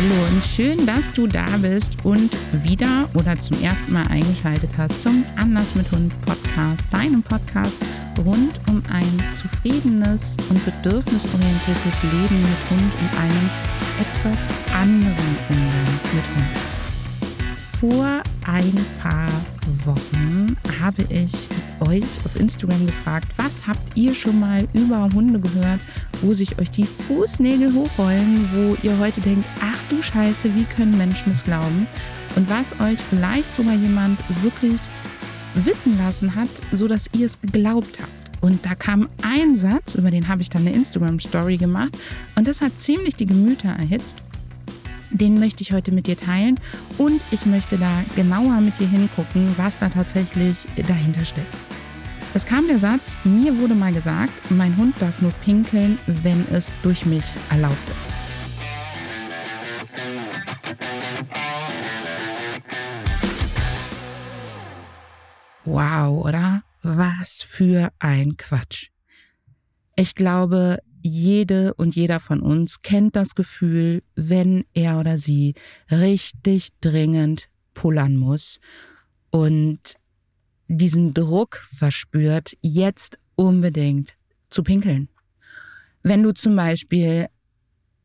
Hallo und schön, dass du da bist und wieder oder zum ersten Mal eingeschaltet hast zum Anders mit Hund Podcast, deinem Podcast rund um ein zufriedenes und bedürfnisorientiertes Leben mit Hund und einem etwas anderen Umgang mit Hund. Vor ein paar Wochen habe ich euch auf Instagram gefragt, was habt ihr schon mal über Hunde gehört, wo sich euch die Fußnägel hochrollen, wo ihr heute denkt, ach du Scheiße, wie können Menschen es glauben? Und was euch vielleicht sogar jemand wirklich wissen lassen hat, so dass ihr es geglaubt habt. Und da kam ein Satz, über den habe ich dann eine Instagram-Story gemacht. Und das hat ziemlich die Gemüter erhitzt. Den möchte ich heute mit dir teilen und ich möchte da genauer mit dir hingucken, was da tatsächlich dahinter steckt. Es kam der Satz, mir wurde mal gesagt, mein Hund darf nur pinkeln, wenn es durch mich erlaubt ist. Wow, oder? Was für ein Quatsch. Ich glaube, jede und jeder von uns kennt das Gefühl, wenn er oder sie richtig dringend pullern muss und diesen Druck verspürt, jetzt unbedingt zu pinkeln. Wenn du zum Beispiel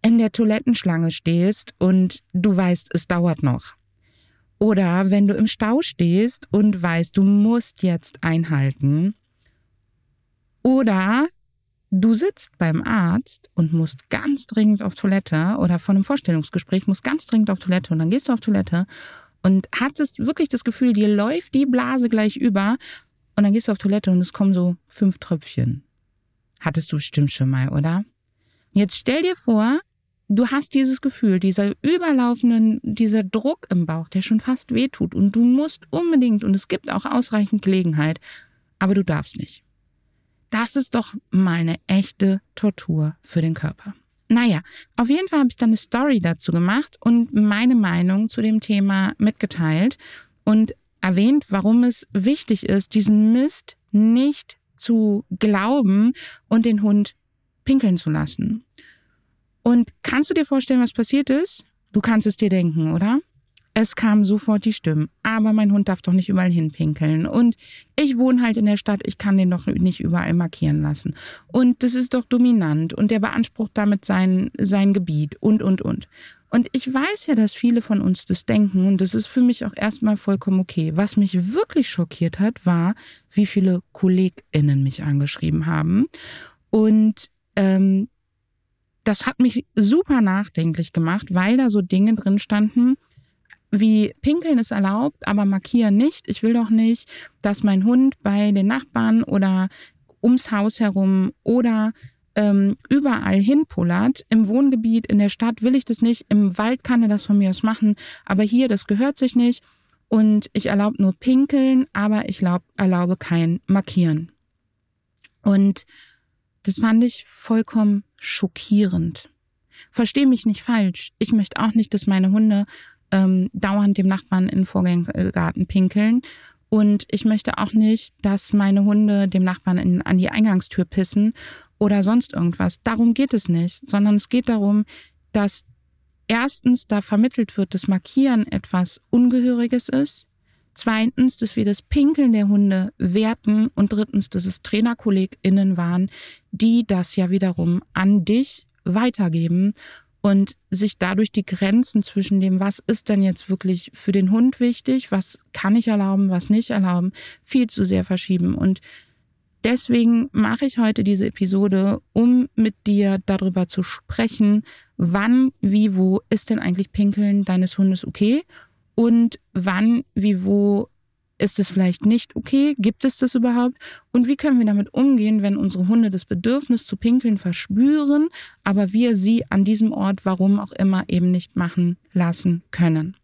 in der Toilettenschlange stehst und du weißt, es dauert noch. Oder wenn du im Stau stehst und weißt, du musst jetzt einhalten. Oder du sitzt beim Arzt und musst ganz dringend auf Toilette oder von einem Vorstellungsgespräch musst ganz dringend auf Toilette und dann gehst du auf Toilette und hattest wirklich das Gefühl, dir läuft die Blase gleich über und dann gehst du auf Toilette und es kommen so fünf Tröpfchen. Hattest du bestimmt schon mal, oder? Jetzt stell dir vor, du hast dieses Gefühl, dieser überlaufenden, dieser Druck im Bauch, der schon fast wehtut und du musst unbedingt und es gibt auch ausreichend Gelegenheit, aber du darfst nicht. Das ist doch mal eine echte Tortur für den Körper. Naja, auf jeden Fall habe ich dann eine Story dazu gemacht und meine Meinung zu dem Thema mitgeteilt und erwähnt, warum es wichtig ist, diesen Mist nicht zu glauben und den Hund pinkeln zu lassen. Und kannst du dir vorstellen, was passiert ist? Du kannst es dir denken, oder? Es kamen sofort die Stimmen. Aber mein Hund darf doch nicht überall hinpinkeln. Und ich wohne halt in der Stadt, ich kann den doch nicht überall markieren lassen. Und das ist doch dominant und der beansprucht damit sein, sein Gebiet und, und, und. Und ich weiß ja, dass viele von uns das denken und das ist für mich auch erstmal vollkommen okay. Was mich wirklich schockiert hat, war, wie viele KollegInnen mich angeschrieben haben. Und ähm, das hat mich super nachdenklich gemacht, weil da so Dinge drin standen, wie Pinkeln ist erlaubt, aber markieren nicht. Ich will doch nicht, dass mein Hund bei den Nachbarn oder ums Haus herum oder ähm, überall hinpullert. Im Wohngebiet, in der Stadt will ich das nicht. Im Wald kann er das von mir aus machen. Aber hier, das gehört sich nicht. Und ich erlaube nur Pinkeln, aber ich glaub, erlaube kein Markieren. Und das fand ich vollkommen schockierend. Versteh mich nicht falsch. Ich möchte auch nicht, dass meine Hunde ähm, dauernd dem Nachbarn in den Vorgarten pinkeln. Und ich möchte auch nicht, dass meine Hunde dem Nachbarn in, an die Eingangstür pissen oder sonst irgendwas. Darum geht es nicht, sondern es geht darum, dass erstens da vermittelt wird, dass Markieren etwas Ungehöriges ist. Zweitens, dass wir das Pinkeln der Hunde werten. Und drittens, dass es TrainerkollegInnen waren, die das ja wiederum an dich weitergeben und sich dadurch die Grenzen zwischen dem, was ist denn jetzt wirklich für den Hund wichtig, was kann ich erlauben, was nicht erlauben, viel zu sehr verschieben. Und deswegen mache ich heute diese Episode, um mit dir darüber zu sprechen, wann, wie, wo ist denn eigentlich Pinkeln deines Hundes okay und wann, wie, wo ist es vielleicht nicht okay? Gibt es das überhaupt? Und wie können wir damit umgehen, wenn unsere Hunde das Bedürfnis zu pinkeln verspüren, aber wir sie an diesem Ort, warum auch immer, eben nicht machen lassen können?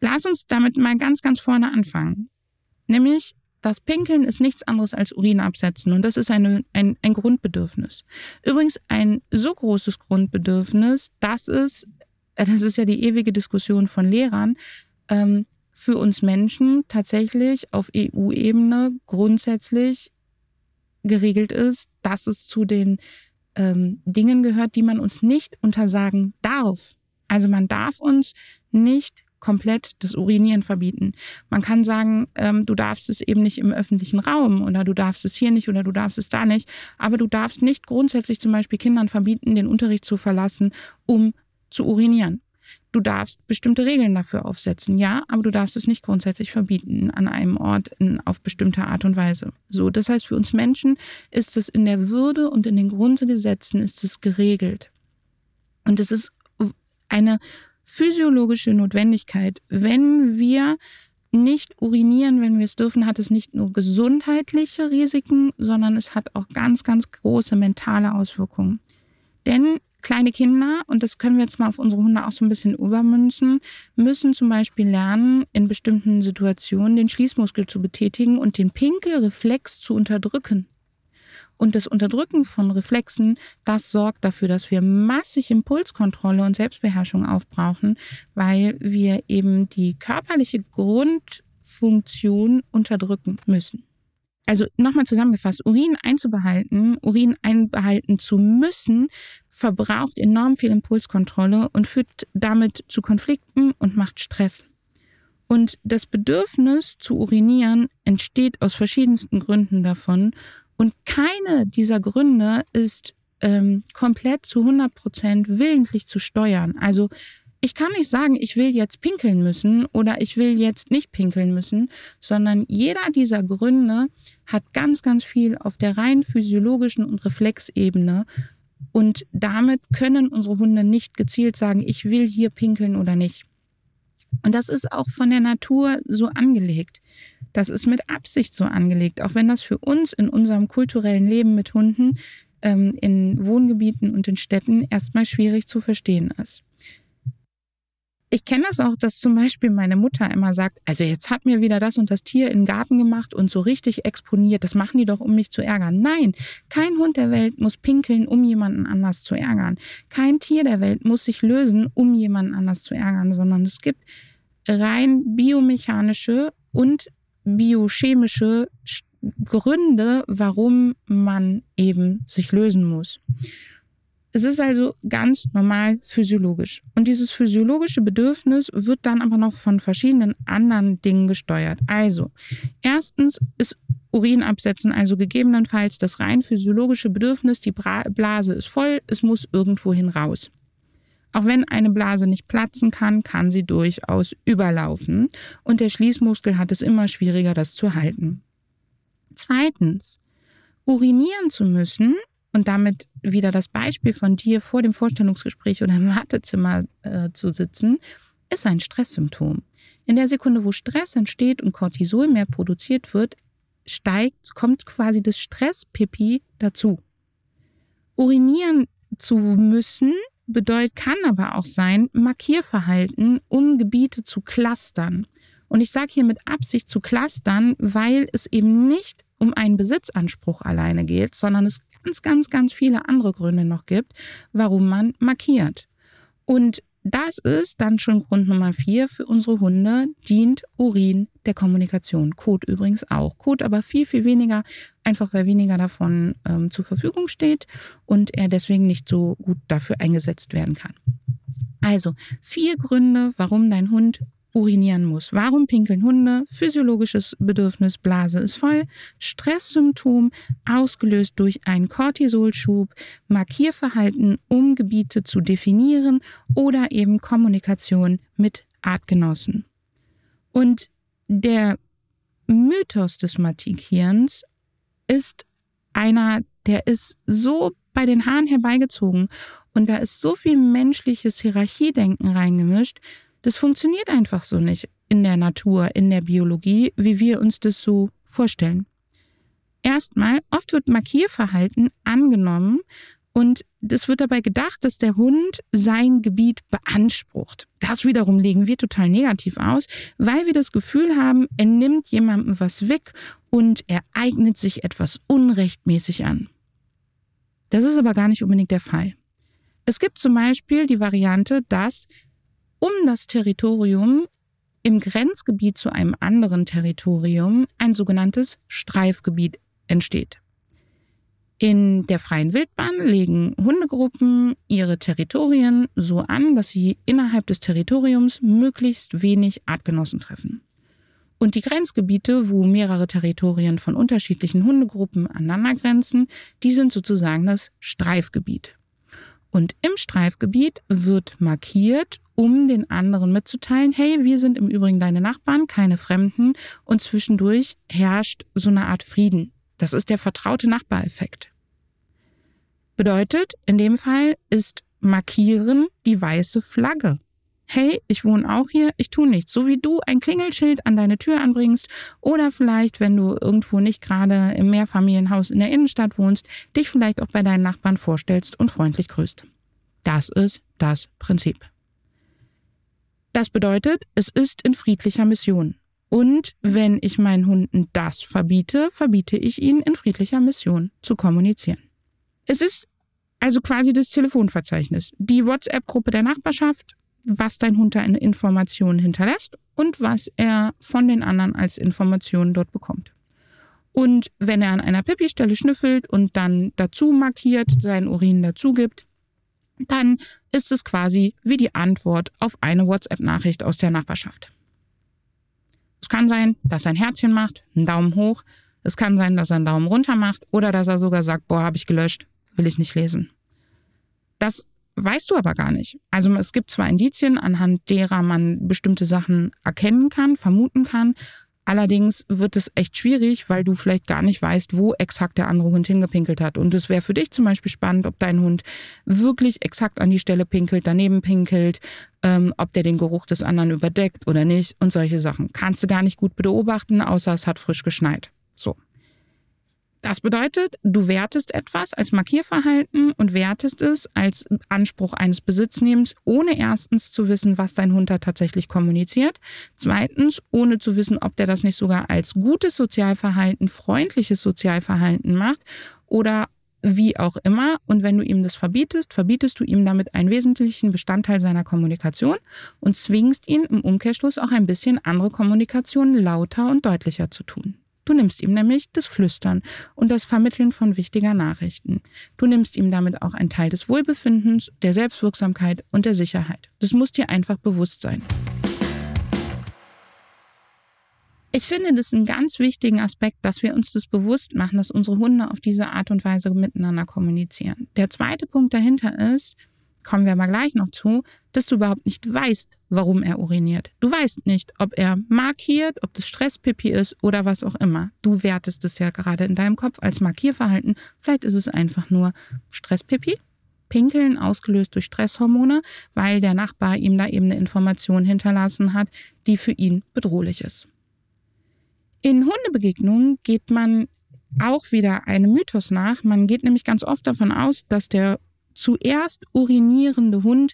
Lass uns damit mal ganz, ganz vorne anfangen. Nämlich, das Pinkeln ist nichts anderes als Urin absetzen und das ist eine, ein, ein Grundbedürfnis. Übrigens ein so großes Grundbedürfnis, dass es, das ist ja die ewige Diskussion von Lehrern, ähm, für uns Menschen tatsächlich auf EU-Ebene grundsätzlich geregelt ist, dass es zu den ähm, Dingen gehört, die man uns nicht untersagen darf. Also man darf uns nicht komplett das Urinieren verbieten. Man kann sagen, ähm, du darfst es eben nicht im öffentlichen Raum oder du darfst es hier nicht oder du darfst es da nicht. Aber du darfst nicht grundsätzlich zum Beispiel Kindern verbieten, den Unterricht zu verlassen, um zu urinieren. Du darfst bestimmte Regeln dafür aufsetzen, ja, aber du darfst es nicht grundsätzlich verbieten an einem Ort in, auf bestimmte Art und Weise. So, das heißt, für uns Menschen ist es in der Würde und in den Grundgesetzen ist es geregelt. Und es ist eine physiologische Notwendigkeit. Wenn wir nicht urinieren, wenn wir es dürfen, hat es nicht nur gesundheitliche Risiken, sondern es hat auch ganz, ganz große mentale Auswirkungen. Denn kleine Kinder, und das können wir jetzt mal auf unsere Hunde auch so ein bisschen übermünzen, müssen zum Beispiel lernen, in bestimmten Situationen den Schließmuskel zu betätigen und den Pinkelreflex zu unterdrücken. Und das Unterdrücken von Reflexen, das sorgt dafür, dass wir massig Impulskontrolle und Selbstbeherrschung aufbrauchen, weil wir eben die körperliche Grundfunktion unterdrücken müssen. Also nochmal zusammengefasst, Urin einzubehalten, Urin einbehalten zu müssen, verbraucht enorm viel Impulskontrolle und führt damit zu Konflikten und macht Stress. Und das Bedürfnis zu urinieren entsteht aus verschiedensten Gründen davon und keine dieser Gründe ist ähm, komplett zu 100 Prozent willentlich zu steuern. Also ich kann nicht sagen, ich will jetzt pinkeln müssen oder ich will jetzt nicht pinkeln müssen, sondern jeder dieser Gründe hat ganz, ganz viel auf der rein physiologischen und Reflexebene. Und damit können unsere Hunde nicht gezielt sagen, ich will hier pinkeln oder nicht. Und das ist auch von der Natur so angelegt. Das ist mit Absicht so angelegt, auch wenn das für uns in unserem kulturellen Leben mit Hunden ähm, in Wohngebieten und in Städten erstmal schwierig zu verstehen ist. Ich kenne das auch, dass zum Beispiel meine Mutter immer sagt, also jetzt hat mir wieder das und das Tier in den Garten gemacht und so richtig exponiert. Das machen die doch, um mich zu ärgern. Nein, kein Hund der Welt muss pinkeln, um jemanden anders zu ärgern. Kein Tier der Welt muss sich lösen, um jemanden anders zu ärgern, sondern es gibt rein biomechanische und biochemische Gründe, warum man eben sich lösen muss. Es ist also ganz normal physiologisch. Und dieses physiologische Bedürfnis wird dann aber noch von verschiedenen anderen Dingen gesteuert. Also, erstens ist Urinabsetzen also gegebenenfalls das rein physiologische Bedürfnis, die Blase ist voll, es muss irgendwohin raus. Auch wenn eine Blase nicht platzen kann, kann sie durchaus überlaufen und der Schließmuskel hat es immer schwieriger, das zu halten. Zweitens, urinieren zu müssen und damit wieder das Beispiel von dir vor dem Vorstellungsgespräch oder im Wartezimmer äh, zu sitzen, ist ein Stresssymptom. In der Sekunde, wo Stress entsteht und Cortisol mehr produziert wird, steigt, kommt quasi das Stresspipi dazu. Urinieren zu müssen bedeutet, kann aber auch sein, Markierverhalten, um Gebiete zu clustern. Und ich sage hier mit Absicht zu clustern, weil es eben nicht um einen Besitzanspruch alleine geht, sondern es ganz, ganz, ganz viele andere Gründe noch gibt, warum man markiert. Und das ist dann schon Grund Nummer vier für unsere Hunde, dient Urin der Kommunikation. Kot übrigens auch. Kot aber viel, viel weniger, einfach weil weniger davon ähm, zur Verfügung steht und er deswegen nicht so gut dafür eingesetzt werden kann. Also vier Gründe, warum dein Hund urinieren muss. Warum pinkeln Hunde? Physiologisches Bedürfnis, Blase ist voll. Stresssymptom, ausgelöst durch einen Cortisolschub, Markierverhalten, um Gebiete zu definieren oder eben Kommunikation mit Artgenossen. Und der Mythos des Markierens ist einer, der ist so bei den Haaren herbeigezogen und da ist so viel menschliches Hierarchiedenken reingemischt, das funktioniert einfach so nicht in der Natur, in der Biologie, wie wir uns das so vorstellen. Erstmal, oft wird Markierverhalten angenommen und es wird dabei gedacht, dass der Hund sein Gebiet beansprucht. Das wiederum legen wir total negativ aus, weil wir das Gefühl haben, er nimmt jemandem was weg und er eignet sich etwas unrechtmäßig an. Das ist aber gar nicht unbedingt der Fall. Es gibt zum Beispiel die Variante, dass um das Territorium im Grenzgebiet zu einem anderen Territorium ein sogenanntes Streifgebiet entsteht. In der freien Wildbahn legen Hundegruppen ihre Territorien so an, dass sie innerhalb des Territoriums möglichst wenig Artgenossen treffen. Und die Grenzgebiete, wo mehrere Territorien von unterschiedlichen Hundegruppen aneinander grenzen, die sind sozusagen das Streifgebiet. Und im Streifgebiet wird markiert, um den anderen mitzuteilen, hey, wir sind im Übrigen deine Nachbarn, keine Fremden und zwischendurch herrscht so eine Art Frieden. Das ist der vertraute Nachbareffekt. Bedeutet, in dem Fall ist markieren die weiße Flagge. Hey, ich wohne auch hier, ich tue nichts. So wie du ein Klingelschild an deine Tür anbringst oder vielleicht, wenn du irgendwo nicht gerade im Mehrfamilienhaus in der Innenstadt wohnst, dich vielleicht auch bei deinen Nachbarn vorstellst und freundlich grüßt. Das ist das Prinzip. Das bedeutet, es ist in friedlicher Mission. Und wenn ich meinen Hunden das verbiete, verbiete ich ihnen in friedlicher Mission zu kommunizieren. Es ist also quasi das Telefonverzeichnis, die WhatsApp-Gruppe der Nachbarschaft, was dein Hund da in Informationen hinterlässt und was er von den anderen als Informationen dort bekommt. Und wenn er an einer Pipi-Stelle schnüffelt und dann dazu markiert, seinen Urin dazu gibt, dann ist es quasi wie die Antwort auf eine WhatsApp-Nachricht aus der Nachbarschaft. Es kann sein, dass er ein Herzchen macht, einen Daumen hoch. Es kann sein, dass er einen Daumen runter macht oder dass er sogar sagt, boah, habe ich gelöscht, will ich nicht lesen. Das weißt du aber gar nicht. Also es gibt zwar Indizien, anhand derer man bestimmte Sachen erkennen kann, vermuten kann, Allerdings wird es echt schwierig, weil du vielleicht gar nicht weißt, wo exakt der andere Hund hingepinkelt hat. Und es wäre für dich zum Beispiel spannend, ob dein Hund wirklich exakt an die Stelle pinkelt, daneben pinkelt, ähm, ob der den Geruch des anderen überdeckt oder nicht und solche Sachen. Kannst du gar nicht gut beobachten, außer es hat frisch geschneit. So. Das bedeutet, du wertest etwas als Markierverhalten und wertest es als Anspruch eines Besitznehmens, ohne erstens zu wissen, was dein Hund da tatsächlich kommuniziert. Zweitens, ohne zu wissen, ob der das nicht sogar als gutes Sozialverhalten, freundliches Sozialverhalten macht oder wie auch immer. Und wenn du ihm das verbietest, verbietest du ihm damit einen wesentlichen Bestandteil seiner Kommunikation und zwingst ihn im Umkehrschluss auch ein bisschen andere Kommunikation lauter und deutlicher zu tun. Du nimmst ihm nämlich das Flüstern und das Vermitteln von wichtiger Nachrichten. Du nimmst ihm damit auch einen Teil des Wohlbefindens, der Selbstwirksamkeit und der Sicherheit. Das muss dir einfach bewusst sein. Ich finde das einen ganz wichtigen Aspekt, dass wir uns das bewusst machen, dass unsere Hunde auf diese Art und Weise miteinander kommunizieren. Der zweite Punkt dahinter ist, kommen wir aber gleich noch zu, dass du überhaupt nicht weißt, warum er uriniert. Du weißt nicht, ob er markiert, ob das Stresspipi ist oder was auch immer. Du wertest es ja gerade in deinem Kopf als Markierverhalten. Vielleicht ist es einfach nur Stresspipi. Pinkeln ausgelöst durch Stresshormone, weil der Nachbar ihm da eben eine Information hinterlassen hat, die für ihn bedrohlich ist. In Hundebegegnungen geht man auch wieder einem Mythos nach. Man geht nämlich ganz oft davon aus, dass der zuerst urinierende Hund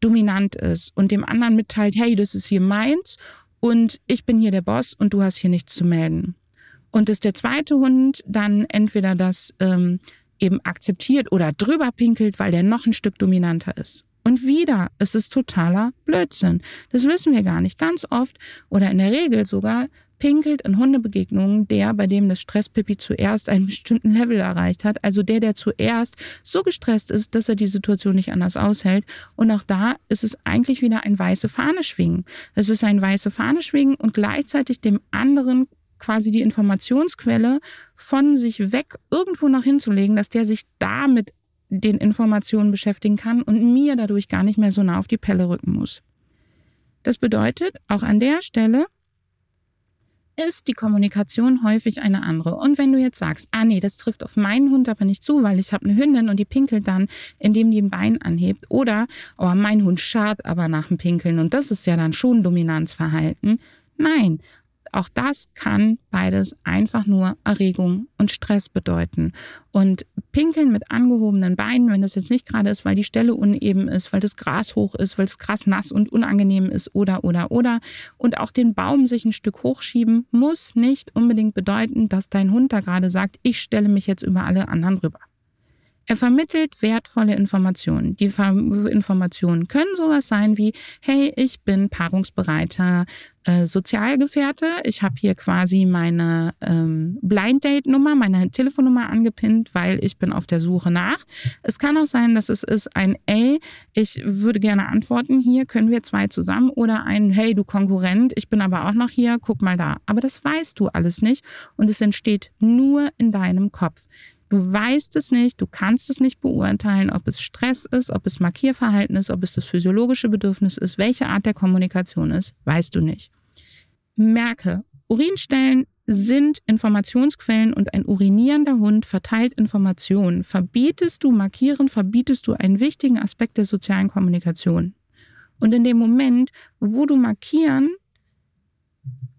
dominant ist und dem anderen mitteilt, hey, das ist hier meins und ich bin hier der Boss und du hast hier nichts zu melden. Und dass der zweite Hund dann entweder das ähm, eben akzeptiert oder drüber pinkelt, weil der noch ein Stück dominanter ist. Und wieder, es ist totaler Blödsinn. Das wissen wir gar nicht. Ganz oft oder in der Regel sogar pinkelt in Hundebegegnungen der, bei dem das Stresspipi zuerst einen bestimmten Level erreicht hat. Also der, der zuerst so gestresst ist, dass er die Situation nicht anders aushält. Und auch da ist es eigentlich wieder ein weiße Fahne schwingen. Es ist ein weiße Fahne schwingen und gleichzeitig dem anderen quasi die Informationsquelle von sich weg irgendwo noch hinzulegen, dass der sich damit den Informationen beschäftigen kann und mir dadurch gar nicht mehr so nah auf die Pelle rücken muss. Das bedeutet, auch an der Stelle ist die Kommunikation häufig eine andere. Und wenn du jetzt sagst, ah nee, das trifft auf meinen Hund aber nicht zu, weil ich habe eine Hündin und die pinkelt dann, indem die ein Bein anhebt. Oder, oh, mein Hund schart aber nach dem Pinkeln und das ist ja dann schon Dominanzverhalten. Nein, auch das kann beides einfach nur Erregung und Stress bedeuten. Und Pinkeln mit angehobenen Beinen, wenn das jetzt nicht gerade ist, weil die Stelle uneben ist, weil das Gras hoch ist, weil es krass nass und unangenehm ist oder, oder, oder. Und auch den Baum sich ein Stück hochschieben, muss nicht unbedingt bedeuten, dass dein Hund da gerade sagt, ich stelle mich jetzt über alle anderen rüber. Er vermittelt wertvolle Informationen. Die Informationen können sowas sein wie, hey, ich bin paarungsbereiter äh, Sozialgefährte. Ich habe hier quasi meine ähm, Blind Date Nummer, meine Telefonnummer angepinnt, weil ich bin auf der Suche nach. Es kann auch sein, dass es ist ein Ey, ich würde gerne antworten, hier können wir zwei zusammen oder ein Hey, du Konkurrent, ich bin aber auch noch hier, guck mal da. Aber das weißt du alles nicht und es entsteht nur in deinem Kopf. Du weißt es nicht, du kannst es nicht beurteilen, ob es Stress ist, ob es Markierverhalten ist, ob es das physiologische Bedürfnis ist, welche Art der Kommunikation ist, weißt du nicht. Merke, Urinstellen sind Informationsquellen und ein urinierender Hund verteilt Informationen. Verbietest du Markieren, verbietest du einen wichtigen Aspekt der sozialen Kommunikation. Und in dem Moment, wo du Markieren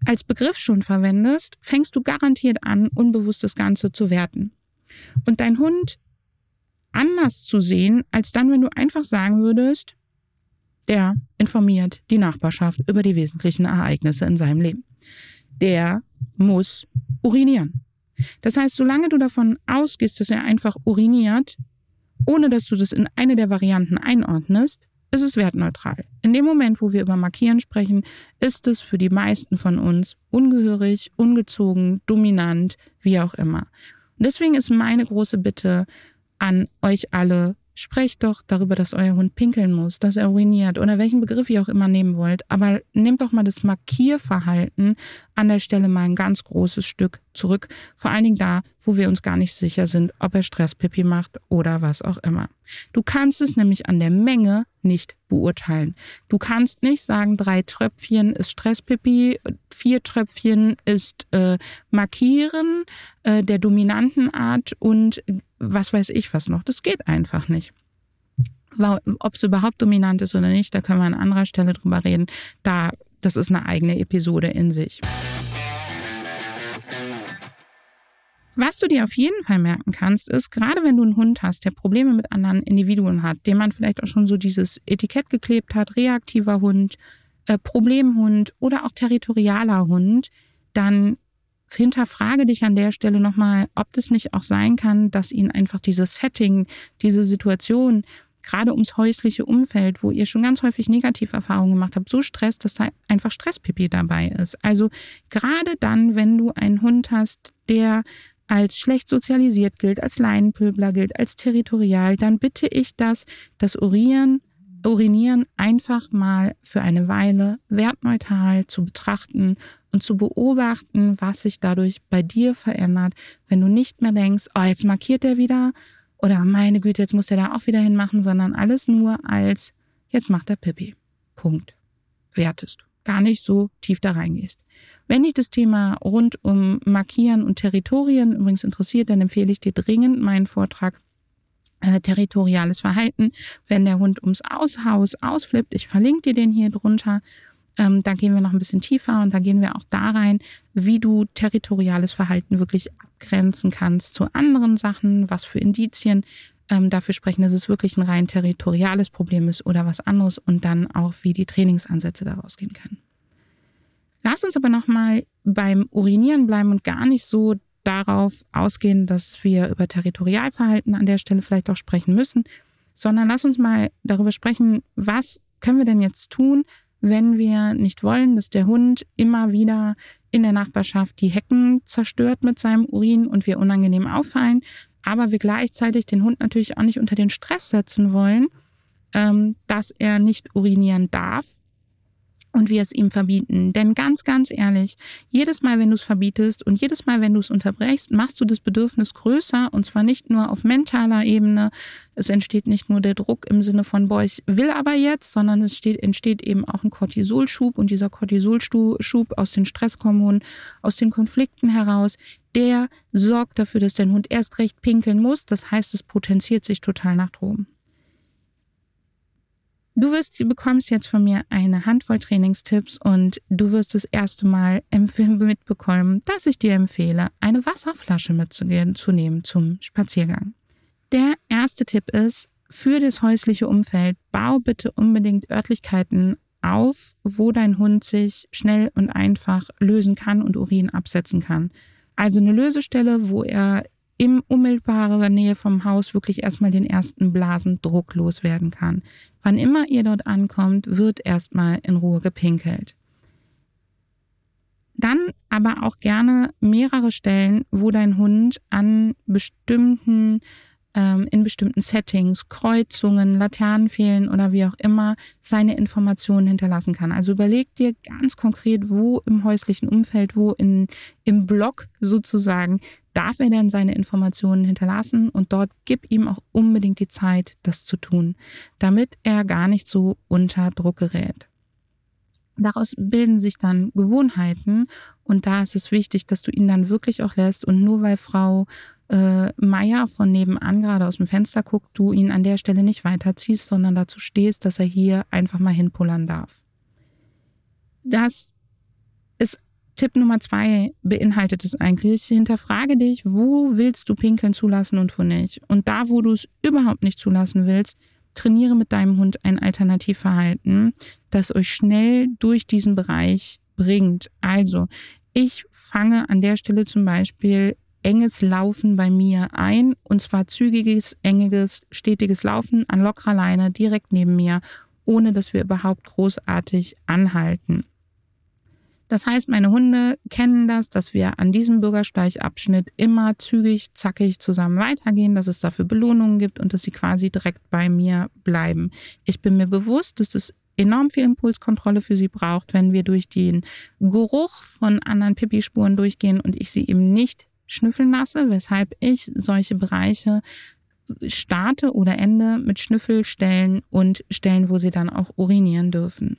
als Begriff schon verwendest, fängst du garantiert an, unbewusst das Ganze zu werten und dein Hund anders zu sehen, als dann, wenn du einfach sagen würdest, der informiert die Nachbarschaft über die wesentlichen Ereignisse in seinem Leben. Der muss urinieren. Das heißt, solange du davon ausgehst, dass er einfach uriniert, ohne dass du das in eine der Varianten einordnest, ist es wertneutral. In dem Moment, wo wir über Markieren sprechen, ist es für die meisten von uns ungehörig, ungezogen, dominant, wie auch immer. Deswegen ist meine große Bitte an euch alle, Sprecht doch darüber, dass euer Hund pinkeln muss, dass er uriniert oder welchen Begriff ihr auch immer nehmen wollt. Aber nehmt doch mal das Markierverhalten an der Stelle mal ein ganz großes Stück zurück. Vor allen Dingen da, wo wir uns gar nicht sicher sind, ob er Stresspipi macht oder was auch immer. Du kannst es nämlich an der Menge nicht beurteilen. Du kannst nicht sagen, drei Tröpfchen ist Stresspipi, vier Tröpfchen ist äh, Markieren äh, der dominanten Art und was weiß ich was noch. Das geht einfach nicht. Ob es überhaupt dominant ist oder nicht, da können wir an anderer Stelle drüber reden. Da, das ist eine eigene Episode in sich. Was du dir auf jeden Fall merken kannst, ist, gerade wenn du einen Hund hast, der Probleme mit anderen Individuen hat, dem man vielleicht auch schon so dieses Etikett geklebt hat, reaktiver Hund, äh, Problemhund oder auch territorialer Hund, dann hinterfrage dich an der Stelle nochmal, ob das nicht auch sein kann, dass ihnen einfach dieses Setting, diese Situation, gerade ums häusliche Umfeld, wo ihr schon ganz häufig Negativerfahrungen gemacht habt, so stresst, dass da einfach Stresspipi dabei ist. Also gerade dann, wenn du einen Hund hast, der als schlecht sozialisiert gilt, als Leinenpöbler gilt, als territorial, dann bitte ich das, das Urieren Urinieren einfach mal für eine Weile wertneutral zu betrachten und zu beobachten, was sich dadurch bei dir verändert, wenn du nicht mehr denkst, oh, jetzt markiert er wieder oder meine Güte, jetzt muss der da auch wieder hinmachen, sondern alles nur als, jetzt macht er Pippi. Punkt. Wertest. Gar nicht so tief da reingehst. Wenn dich das Thema rund um Markieren und Territorien übrigens interessiert, dann empfehle ich dir dringend meinen Vortrag äh, territoriales Verhalten, wenn der Hund ums Aushaus ausflippt. Ich verlinke dir den hier drunter. Ähm, da gehen wir noch ein bisschen tiefer und da gehen wir auch da rein, wie du territoriales Verhalten wirklich abgrenzen kannst zu anderen Sachen, was für Indizien ähm, dafür sprechen, dass es wirklich ein rein territoriales Problem ist oder was anderes und dann auch, wie die Trainingsansätze daraus gehen können. Lass uns aber nochmal beim Urinieren bleiben und gar nicht so darauf ausgehen, dass wir über Territorialverhalten an der Stelle vielleicht auch sprechen müssen, sondern lass uns mal darüber sprechen, was können wir denn jetzt tun, wenn wir nicht wollen, dass der Hund immer wieder in der Nachbarschaft die Hecken zerstört mit seinem Urin und wir unangenehm auffallen, aber wir gleichzeitig den Hund natürlich auch nicht unter den Stress setzen wollen, ähm, dass er nicht urinieren darf, und wir es ihm verbieten. Denn ganz, ganz ehrlich, jedes Mal, wenn du es verbietest und jedes Mal, wenn du es unterbrechst, machst du das Bedürfnis größer und zwar nicht nur auf mentaler Ebene. Es entsteht nicht nur der Druck im Sinne von, boah, ich will aber jetzt, sondern es steht, entsteht eben auch ein Cortisolschub und dieser Cortisolschub aus den Stresshormonen, aus den Konflikten heraus, der sorgt dafür, dass dein Hund erst recht pinkeln muss. Das heißt, es potenziert sich total nach droben. Du wirst, bekommst jetzt von mir eine Handvoll Trainingstipps und du wirst das erste Mal im Film mitbekommen, dass ich dir empfehle, eine Wasserflasche mitzugehen, zu nehmen zum Spaziergang. Der erste Tipp ist, für das häusliche Umfeld, bau bitte unbedingt Örtlichkeiten auf, wo dein Hund sich schnell und einfach lösen kann und Urin absetzen kann. Also eine Lösestelle, wo er in unmittelbarer Nähe vom Haus wirklich erstmal den ersten Blasendruck loswerden kann. Wann immer ihr dort ankommt, wird erstmal in Ruhe gepinkelt. Dann aber auch gerne mehrere Stellen, wo dein Hund an bestimmten ähm, in bestimmten Settings, Kreuzungen, Laternenfehlen oder wie auch immer seine Informationen hinterlassen kann. Also überleg dir ganz konkret, wo im häuslichen Umfeld, wo in, im Block sozusagen darf er denn seine Informationen hinterlassen und dort gib ihm auch unbedingt die Zeit, das zu tun, damit er gar nicht so unter Druck gerät. Daraus bilden sich dann Gewohnheiten und da ist es wichtig, dass du ihn dann wirklich auch lässt und nur weil Frau äh, Meier von nebenan gerade aus dem Fenster guckt, du ihn an der Stelle nicht weiterziehst, sondern dazu stehst, dass er hier einfach mal hinpullern darf. Das Tipp Nummer zwei beinhaltet es eigentlich. Hinterfrage dich, wo willst du pinkeln zulassen und wo nicht. Und da, wo du es überhaupt nicht zulassen willst, trainiere mit deinem Hund ein Alternativverhalten, das euch schnell durch diesen Bereich bringt. Also, ich fange an der Stelle zum Beispiel enges Laufen bei mir ein, und zwar zügiges, enges, stetiges Laufen an lockerer Leine direkt neben mir, ohne dass wir überhaupt großartig anhalten. Das heißt, meine Hunde kennen das, dass wir an diesem Bürgersteigabschnitt immer zügig, zackig zusammen weitergehen, dass es dafür Belohnungen gibt und dass sie quasi direkt bei mir bleiben. Ich bin mir bewusst, dass es enorm viel Impulskontrolle für sie braucht, wenn wir durch den Geruch von anderen Pipi-Spuren durchgehen und ich sie eben nicht schnüffeln lasse, weshalb ich solche Bereiche starte oder ende mit Schnüffelstellen und Stellen, wo sie dann auch urinieren dürfen.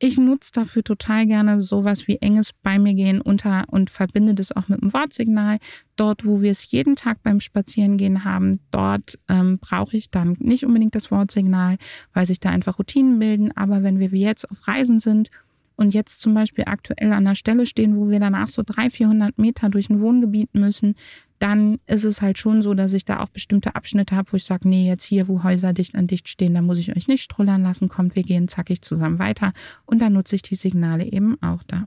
Ich nutze dafür total gerne sowas wie enges bei mir gehen unter und verbinde das auch mit dem Wortsignal. Dort, wo wir es jeden Tag beim Spazierengehen haben, dort ähm, brauche ich dann nicht unbedingt das Wortsignal, weil sich da einfach Routinen bilden. Aber wenn wir wie jetzt auf Reisen sind und jetzt zum Beispiel aktuell an der Stelle stehen, wo wir danach so 300, 400 Meter durch ein Wohngebiet müssen, dann ist es halt schon so, dass ich da auch bestimmte Abschnitte habe, wo ich sage, nee, jetzt hier, wo Häuser dicht an dicht stehen, da muss ich euch nicht strullern lassen, kommt, wir gehen zackig zusammen weiter und dann nutze ich die Signale eben auch da.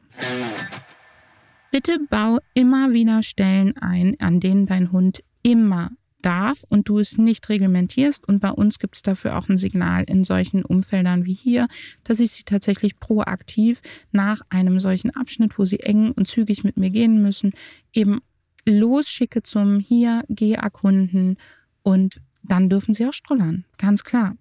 Bitte bau immer wieder Stellen ein, an denen dein Hund immer darf und du es nicht reglementierst. Und bei uns gibt es dafür auch ein Signal in solchen Umfeldern wie hier, dass ich sie tatsächlich proaktiv nach einem solchen Abschnitt, wo sie eng und zügig mit mir gehen müssen, eben losschicke zum hier, geh erkunden und dann dürfen sie auch strollern, ganz klar.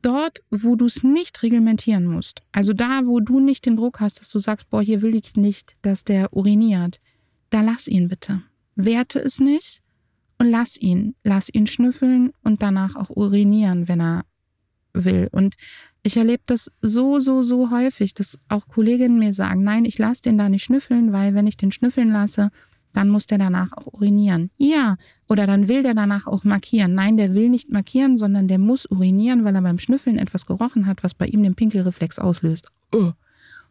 Dort, wo du es nicht reglementieren musst, also da, wo du nicht den Druck hast, dass du sagst, boah, hier will ich nicht, dass der uriniert, da lass ihn bitte. Werte es nicht und lass ihn. Lass ihn schnüffeln und danach auch urinieren, wenn er will. Und ich erlebe das so, so, so häufig, dass auch Kolleginnen mir sagen, nein, ich lasse den da nicht schnüffeln, weil wenn ich den schnüffeln lasse, dann muss der danach auch urinieren. Ja, oder dann will der danach auch markieren. Nein, der will nicht markieren, sondern der muss urinieren, weil er beim Schnüffeln etwas gerochen hat, was bei ihm den Pinkelreflex auslöst.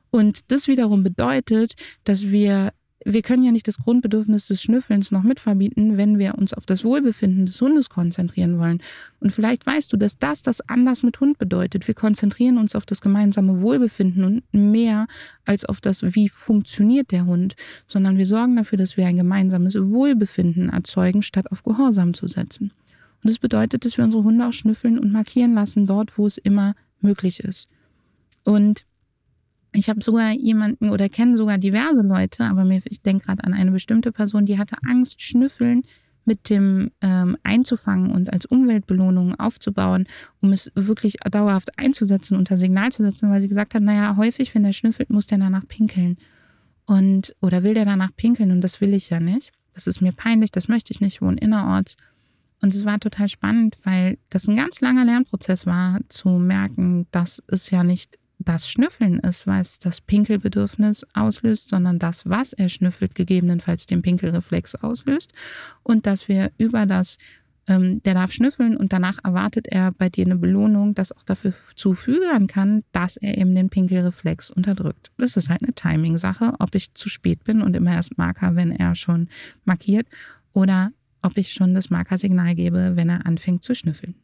Und das wiederum bedeutet, dass wir wir können ja nicht das Grundbedürfnis des Schnüffelns noch mitverbieten, wenn wir uns auf das Wohlbefinden des Hundes konzentrieren wollen. Und vielleicht weißt du, dass das das anders mit Hund bedeutet. Wir konzentrieren uns auf das gemeinsame Wohlbefinden und mehr als auf das, wie funktioniert der Hund, sondern wir sorgen dafür, dass wir ein gemeinsames Wohlbefinden erzeugen, statt auf Gehorsam zu setzen. Und das bedeutet, dass wir unsere Hunde auch schnüffeln und markieren lassen, dort, wo es immer möglich ist. Und ich habe sogar jemanden oder kenne sogar diverse Leute, aber mir, ich denke gerade an eine bestimmte Person, die hatte Angst, Schnüffeln mit dem ähm, einzufangen und als Umweltbelohnung aufzubauen, um es wirklich dauerhaft einzusetzen, unter Signal zu setzen, weil sie gesagt hat, naja, häufig, wenn der schnüffelt, muss der danach pinkeln. Und, oder will der danach pinkeln und das will ich ja nicht. Das ist mir peinlich, das möchte ich nicht, wohnen innerorts. Und es war total spannend, weil das ein ganz langer Lernprozess war, zu merken, dass es ja nicht das Schnüffeln ist, was das Pinkelbedürfnis auslöst, sondern das, was er schnüffelt, gegebenenfalls den Pinkelreflex auslöst. Und dass wir über das, ähm, der darf schnüffeln und danach erwartet er bei dir eine Belohnung, das auch dafür zufügen kann, dass er eben den Pinkelreflex unterdrückt. Das ist halt eine Timing-Sache, ob ich zu spät bin und immer erst Marker, wenn er schon markiert, oder ob ich schon das Markersignal gebe, wenn er anfängt zu schnüffeln.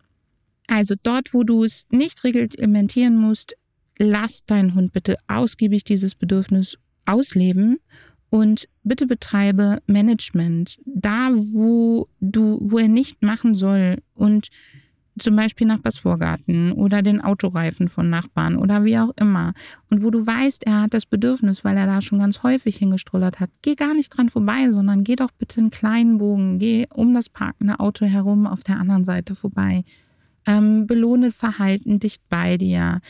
Also dort, wo du es nicht reglementieren musst, lass deinen Hund bitte ausgiebig dieses Bedürfnis ausleben Und bitte betreibe Management da, wo du, wo er nicht machen soll und zum Beispiel Nachbars Vorgarten oder den Autoreifen von Nachbarn oder wie auch immer. Und wo du weißt, er hat das Bedürfnis, weil er da schon ganz häufig hingestrullert hat, geh gar nicht dran vorbei, sondern geh doch bitte einen kleinen Bogen, geh um das parkende Auto herum auf der anderen Seite vorbei. Ähm, belohne Verhalten dicht bei dir.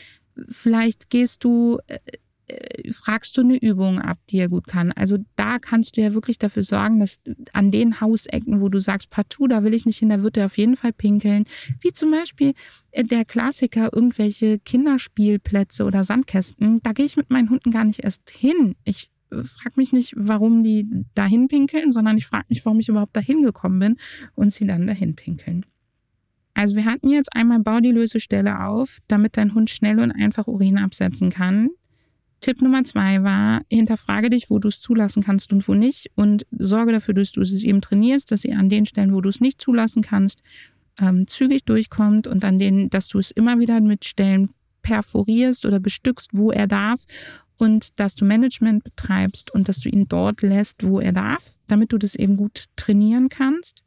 Vielleicht gehst du äh, äh, fragst du eine Übung ab, die er gut kann. Also da kannst du ja wirklich dafür sorgen, dass an den Hausecken, wo du sagst, partout, da will ich nicht hin, da wird er auf jeden Fall pinkeln. Wie zum Beispiel äh, der Klassiker, irgendwelche Kinderspielplätze oder Sandkästen. Da gehe ich mit meinen Hunden gar nicht erst hin. Ich äh, frage mich nicht, warum die dahin pinkeln, sondern ich frage mich, warum ich überhaupt dahin gekommen bin und sie dann dahin pinkeln. Also wir hatten jetzt einmal Bau die Lösestelle auf, damit dein Hund schnell und einfach Urin absetzen kann. Tipp Nummer zwei war, hinterfrage dich, wo du es zulassen kannst und wo nicht und sorge dafür, dass du es eben trainierst, dass sie an den Stellen, wo du es nicht zulassen kannst, ähm, zügig durchkommt und an denen, dass du es immer wieder mit Stellen perforierst oder bestückst, wo er darf und dass du Management betreibst und dass du ihn dort lässt, wo er darf, damit du das eben gut trainieren kannst.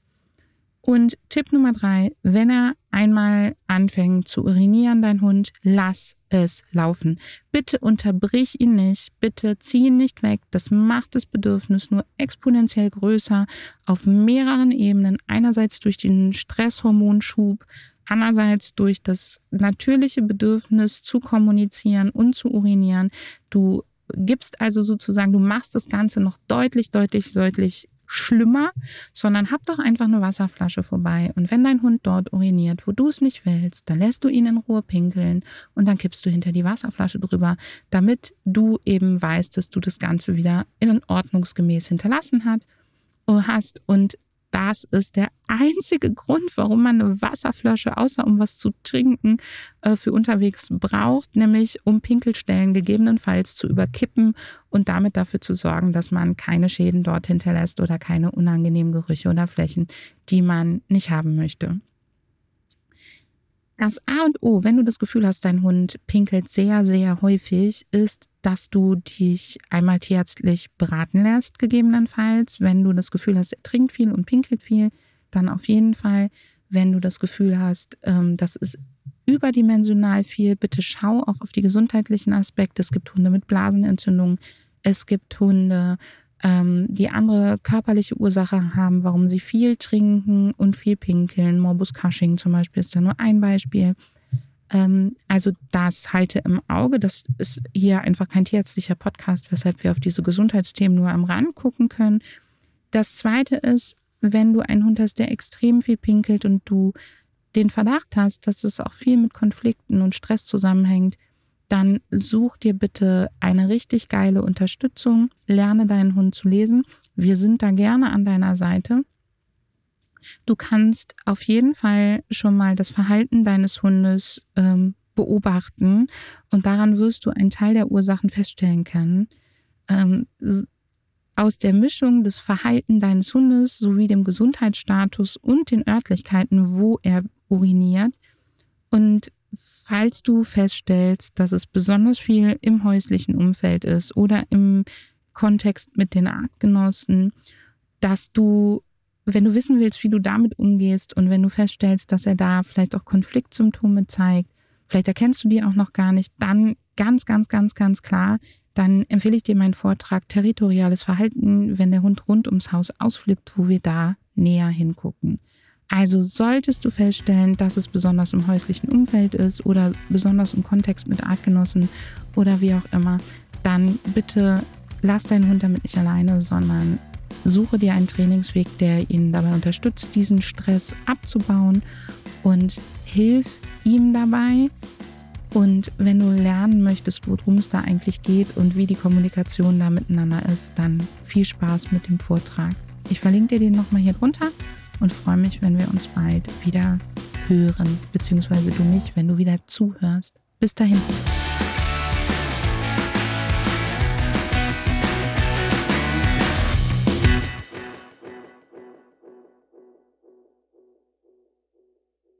Und Tipp Nummer drei, wenn er einmal anfängt zu urinieren, dein Hund, lass es laufen. Bitte unterbrich ihn nicht, bitte zieh ihn nicht weg. Das macht das Bedürfnis nur exponentiell größer auf mehreren Ebenen. Einerseits durch den Stresshormonschub, andererseits durch das natürliche Bedürfnis zu kommunizieren und zu urinieren. Du gibst also sozusagen, du machst das Ganze noch deutlich, deutlich, deutlich schlimmer, sondern hab doch einfach eine Wasserflasche vorbei. Und wenn dein Hund dort uriniert, wo du es nicht willst, dann lässt du ihn in Ruhe pinkeln und dann kippst du hinter die Wasserflasche drüber, damit du eben weißt, dass du das Ganze wieder in ordnungsgemäß hinterlassen hat, hast und das ist der einzige Grund, warum man eine Wasserflasche, außer um was zu trinken, äh, für unterwegs braucht, nämlich um Pinkelstellen gegebenenfalls zu überkippen und damit dafür zu sorgen, dass man keine Schäden dort hinterlässt oder keine unangenehmen Gerüche oder Flächen, die man nicht haben möchte. Das A und O, wenn du das Gefühl hast, dein Hund pinkelt sehr, sehr häufig, ist, dass du dich einmal tierärztlich beraten lässt, gegebenenfalls. Wenn du das Gefühl hast, er trinkt viel und pinkelt viel, dann auf jeden Fall. Wenn du das Gefühl hast, ähm, das ist überdimensional viel, bitte schau auch auf die gesundheitlichen Aspekte. Es gibt Hunde mit Blasenentzündung, es gibt Hunde ähm, die andere körperliche Ursache haben, warum sie viel trinken und viel pinkeln. Morbus Cushing zum Beispiel ist da nur ein Beispiel. Ähm, also das halte im Auge. Das ist hier einfach kein tierärztlicher Podcast, weshalb wir auf diese Gesundheitsthemen nur am Rand gucken können. Das zweite ist, wenn du einen Hund hast, der extrem viel pinkelt und du den Verdacht hast, dass es auch viel mit Konflikten und Stress zusammenhängt, dann such dir bitte eine richtig geile Unterstützung, lerne deinen Hund zu lesen. Wir sind da gerne an deiner Seite. Du kannst auf jeden Fall schon mal das Verhalten deines Hundes ähm, beobachten und daran wirst du einen Teil der Ursachen feststellen können. Ähm, aus der Mischung des Verhalten deines Hundes sowie dem Gesundheitsstatus und den Örtlichkeiten, wo er uriniert und falls du feststellst, dass es besonders viel im häuslichen Umfeld ist oder im Kontext mit den Artgenossen, dass du, wenn du wissen willst, wie du damit umgehst und wenn du feststellst, dass er da vielleicht auch Konfliktsymptome zeigt, vielleicht erkennst du die auch noch gar nicht, dann ganz, ganz, ganz, ganz klar, dann empfehle ich dir meinen Vortrag Territoriales Verhalten, wenn der Hund rund ums Haus ausflippt, wo wir da näher hingucken. Also solltest du feststellen, dass es besonders im häuslichen Umfeld ist oder besonders im Kontext mit Artgenossen oder wie auch immer, dann bitte lass deinen Hund damit nicht alleine, sondern suche dir einen Trainingsweg, der ihn dabei unterstützt, diesen Stress abzubauen und hilf ihm dabei. Und wenn du lernen möchtest, worum es da eigentlich geht und wie die Kommunikation da miteinander ist, dann viel Spaß mit dem Vortrag. Ich verlinke dir den nochmal hier drunter und freue mich, wenn wir uns bald wieder hören, beziehungsweise du mich, wenn du wieder zuhörst. Bis dahin.